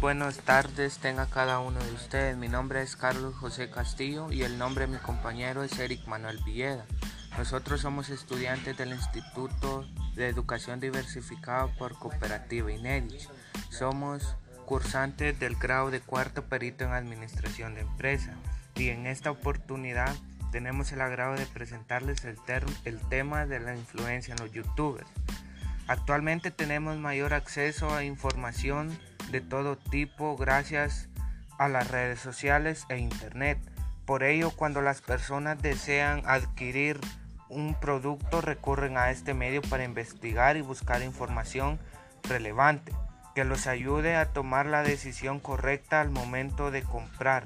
buenas tardes tenga cada uno de ustedes. Mi nombre es Carlos José Castillo y el nombre de mi compañero es Eric Manuel Villeda. Nosotros somos estudiantes del Instituto de Educación Diversificada por Cooperativa INEDICH. Somos cursantes del grado de cuarto perito en Administración de Empresa y en esta oportunidad tenemos el agrado de presentarles el, el tema de la influencia en los youtubers. Actualmente tenemos mayor acceso a información de todo tipo gracias a las redes sociales e internet. Por ello, cuando las personas desean adquirir un producto, recurren a este medio para investigar y buscar información relevante que los ayude a tomar la decisión correcta al momento de comprar.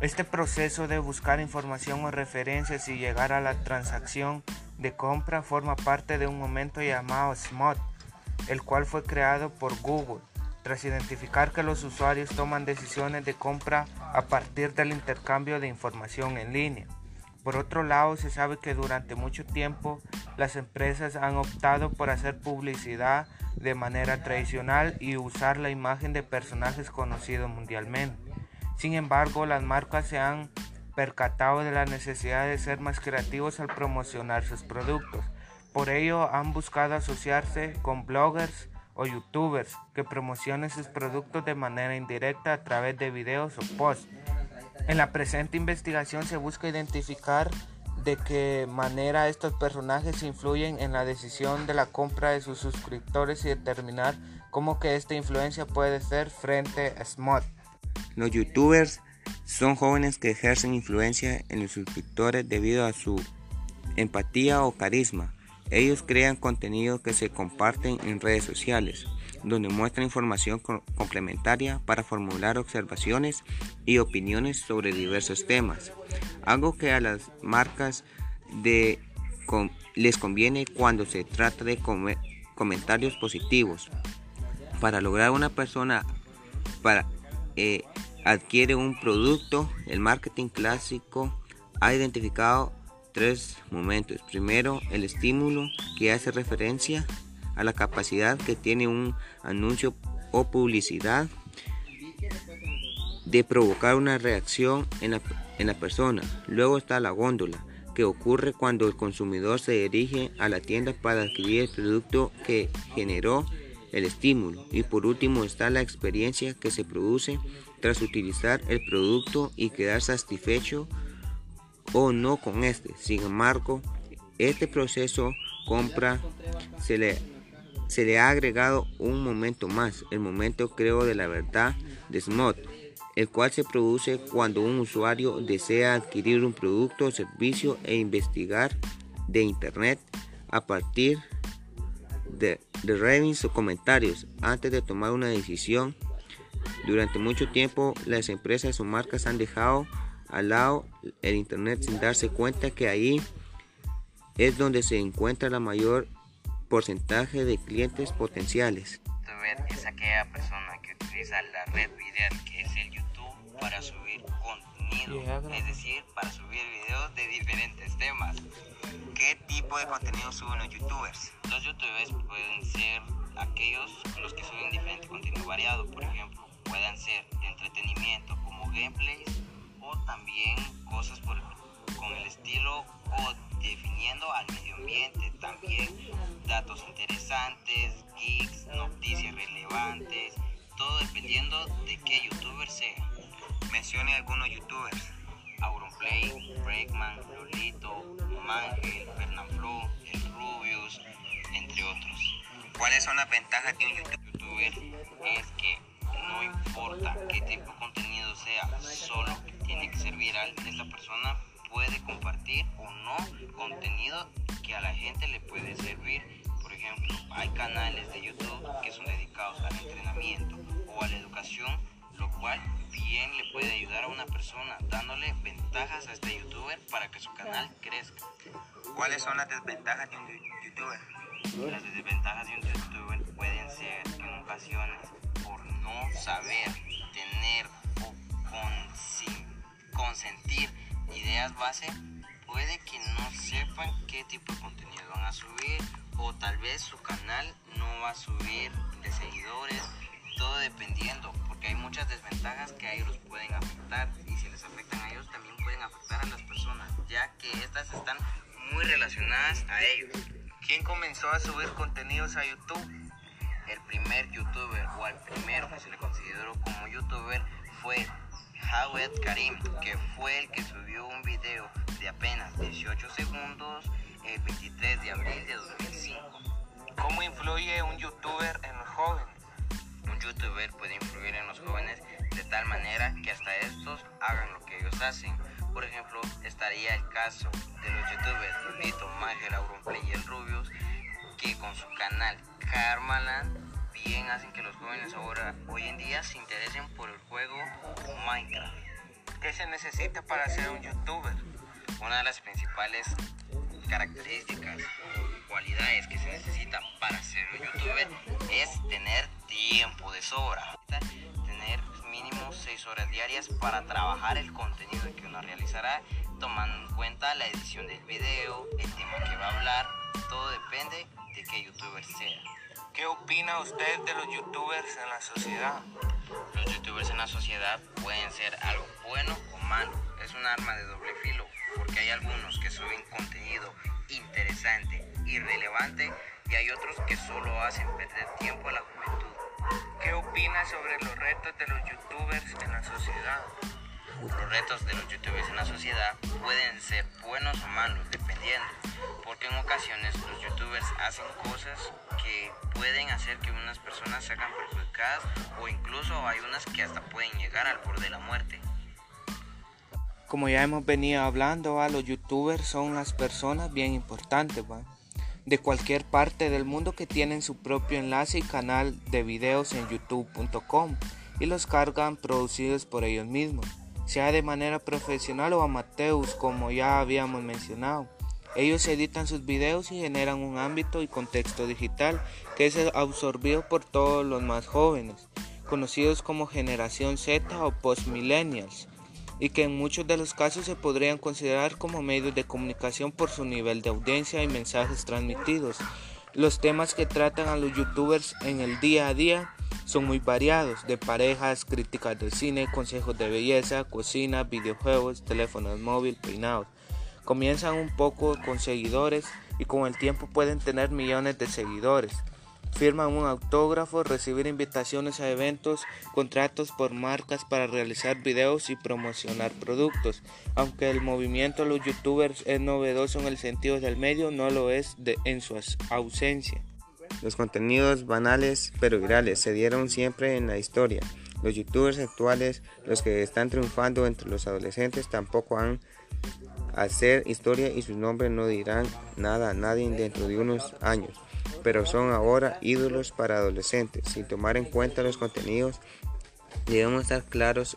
Este proceso de buscar información o referencias y llegar a la transacción de compra forma parte de un momento llamado SMOT, el cual fue creado por Google tras identificar que los usuarios toman decisiones de compra a partir del intercambio de información en línea. Por otro lado, se sabe que durante mucho tiempo las empresas han optado por hacer publicidad de manera tradicional y usar la imagen de personajes conocidos mundialmente. Sin embargo, las marcas se han percatado de la necesidad de ser más creativos al promocionar sus productos. Por ello han buscado asociarse con bloggers, o youtubers que promocionen sus productos de manera indirecta a través de videos o posts. En la presente investigación se busca identificar de qué manera estos personajes influyen en la decisión de la compra de sus suscriptores y determinar cómo que esta influencia puede ser frente a SMOT. Los youtubers son jóvenes que ejercen influencia en los suscriptores debido a su empatía o carisma ellos crean contenido que se comparten en redes sociales, donde muestran información complementaria para formular observaciones y opiniones sobre diversos temas, algo que a las marcas les conviene cuando se trata de comentarios positivos. Para lograr una persona para, eh, adquiere un producto, el marketing clásico ha identificado tres momentos. Primero, el estímulo que hace referencia a la capacidad que tiene un anuncio o publicidad de provocar una reacción en la, en la persona. Luego está la góndola, que ocurre cuando el consumidor se dirige a la tienda para adquirir el producto que generó el estímulo. Y por último está la experiencia que se produce tras utilizar el producto y quedar satisfecho o no con este. Sin embargo, este proceso compra se le, se le ha agregado un momento más, el momento creo de la verdad de SMOT, el cual se produce cuando un usuario desea adquirir un producto o servicio e investigar de internet a partir de, de ratings o comentarios antes de tomar una decisión. Durante mucho tiempo las empresas o marcas han dejado al lado el Internet sin darse cuenta que ahí es donde se encuentra la mayor porcentaje de clientes potenciales. Es aquella persona que utiliza la red video que es el YouTube para subir contenido, es decir, para subir videos de diferentes temas. ¿Qué tipo de contenido suben los youtubers? Los youtubers pueden ser aquellos los que suben diferente contenido variado, por ejemplo, pueden ser de entretenimiento como gameplays también cosas por, con el estilo o definiendo al medio ambiente, también datos interesantes, geeks, noticias relevantes, todo dependiendo de qué youtuber sea. Mencione algunos youtubers. Auronplay, Breakman, Lolito, Mangel, Fernanfloo, El Rubius, entre otros. ¿Cuáles son las ventajas de un youtuber? Es que no importa qué tipo que viral. Esta persona puede compartir o no contenido que a la gente le puede servir. Por ejemplo, hay canales de YouTube que son dedicados al entrenamiento o a la educación, lo cual bien le puede ayudar a una persona dándole ventajas a este youtuber para que su canal crezca. ¿Cuáles son las desventajas de un youtuber? Las desventajas de un youtuber pueden ser en ocasiones por no saber tener o consentir ideas base, puede que no sepan qué tipo de contenido van a subir o tal vez su canal no va a subir de seguidores todo dependiendo, porque hay muchas desventajas que a ellos los pueden afectar y si les afectan a ellos también pueden afectar a las personas, ya que estas están muy relacionadas a ellos. ¿Quién comenzó a subir contenidos a YouTube? El primer youtuber o el primero que se le consideró como youtuber fue Jawed Karim, que fue el que subió un video de apenas 18 segundos el 23 de abril de 2005. ¿Cómo influye un youtuber en los jóvenes? Un youtuber puede influir en los jóvenes de tal manera que hasta estos hagan lo que ellos hacen. Por ejemplo, estaría el caso de los youtubers Lolito, Mager, Auronplay y el Rubius, que con su canal Karmaland bien hacen que los jóvenes ahora, hoy en día, se interesen por el juego Minecraft. ¿Qué se necesita para ser un youtuber? Una de las principales características o cualidades que se necesitan para ser un youtuber es tener tiempo de sobra. Tener mínimo 6 horas diarias para trabajar el contenido que uno realizará, tomando en cuenta la edición del video, el tema que va a hablar, todo depende de qué youtuber sea. ¿Qué opina usted de los youtubers en la sociedad? Los youtubers en la sociedad pueden ser algo bueno o malo. Es un arma de doble filo porque hay algunos que suben contenido interesante y relevante y hay otros que solo hacen perder tiempo a la juventud. ¿Qué opina sobre los retos de los youtubers en la sociedad? Los retos de los youtubers en la sociedad pueden ser buenos o malos, dependiendo, porque en ocasiones los youtubers hacen cosas que pueden hacer que unas personas se hagan perjudicadas o incluso hay unas que hasta pueden llegar al borde de la muerte. Como ya hemos venido hablando, los youtubers son las personas bien importantes de cualquier parte del mundo que tienen su propio enlace y canal de videos en youtube.com y los cargan producidos por ellos mismos, sea de manera profesional o amateur, como ya habíamos mencionado. Ellos editan sus videos y generan un ámbito y contexto digital que es absorbido por todos los más jóvenes, conocidos como generación Z o post-millennials y que en muchos de los casos se podrían considerar como medios de comunicación por su nivel de audiencia y mensajes transmitidos. Los temas que tratan a los youtubers en el día a día son muy variados, de parejas, críticas de cine, consejos de belleza, cocina, videojuegos, teléfonos móviles, peinados. Comienzan un poco con seguidores y con el tiempo pueden tener millones de seguidores firman un autógrafo, recibir invitaciones a eventos, contratos por marcas para realizar videos y promocionar productos. Aunque el movimiento de los youtubers es novedoso en el sentido del medio, no lo es en su ausencia. Los contenidos banales pero virales se dieron siempre en la historia. Los youtubers actuales, los que están triunfando entre los adolescentes, tampoco han hacer historia y sus nombres no dirán nada a nadie dentro de unos años pero son ahora ídolos para adolescentes. Sin tomar en cuenta los contenidos, debemos estar claros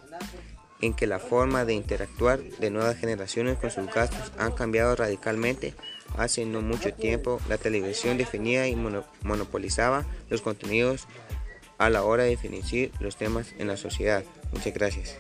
en que la forma de interactuar de nuevas generaciones con sus gastos han cambiado radicalmente. Hace no mucho tiempo la televisión definía y monopolizaba los contenidos a la hora de definir los temas en la sociedad. Muchas gracias.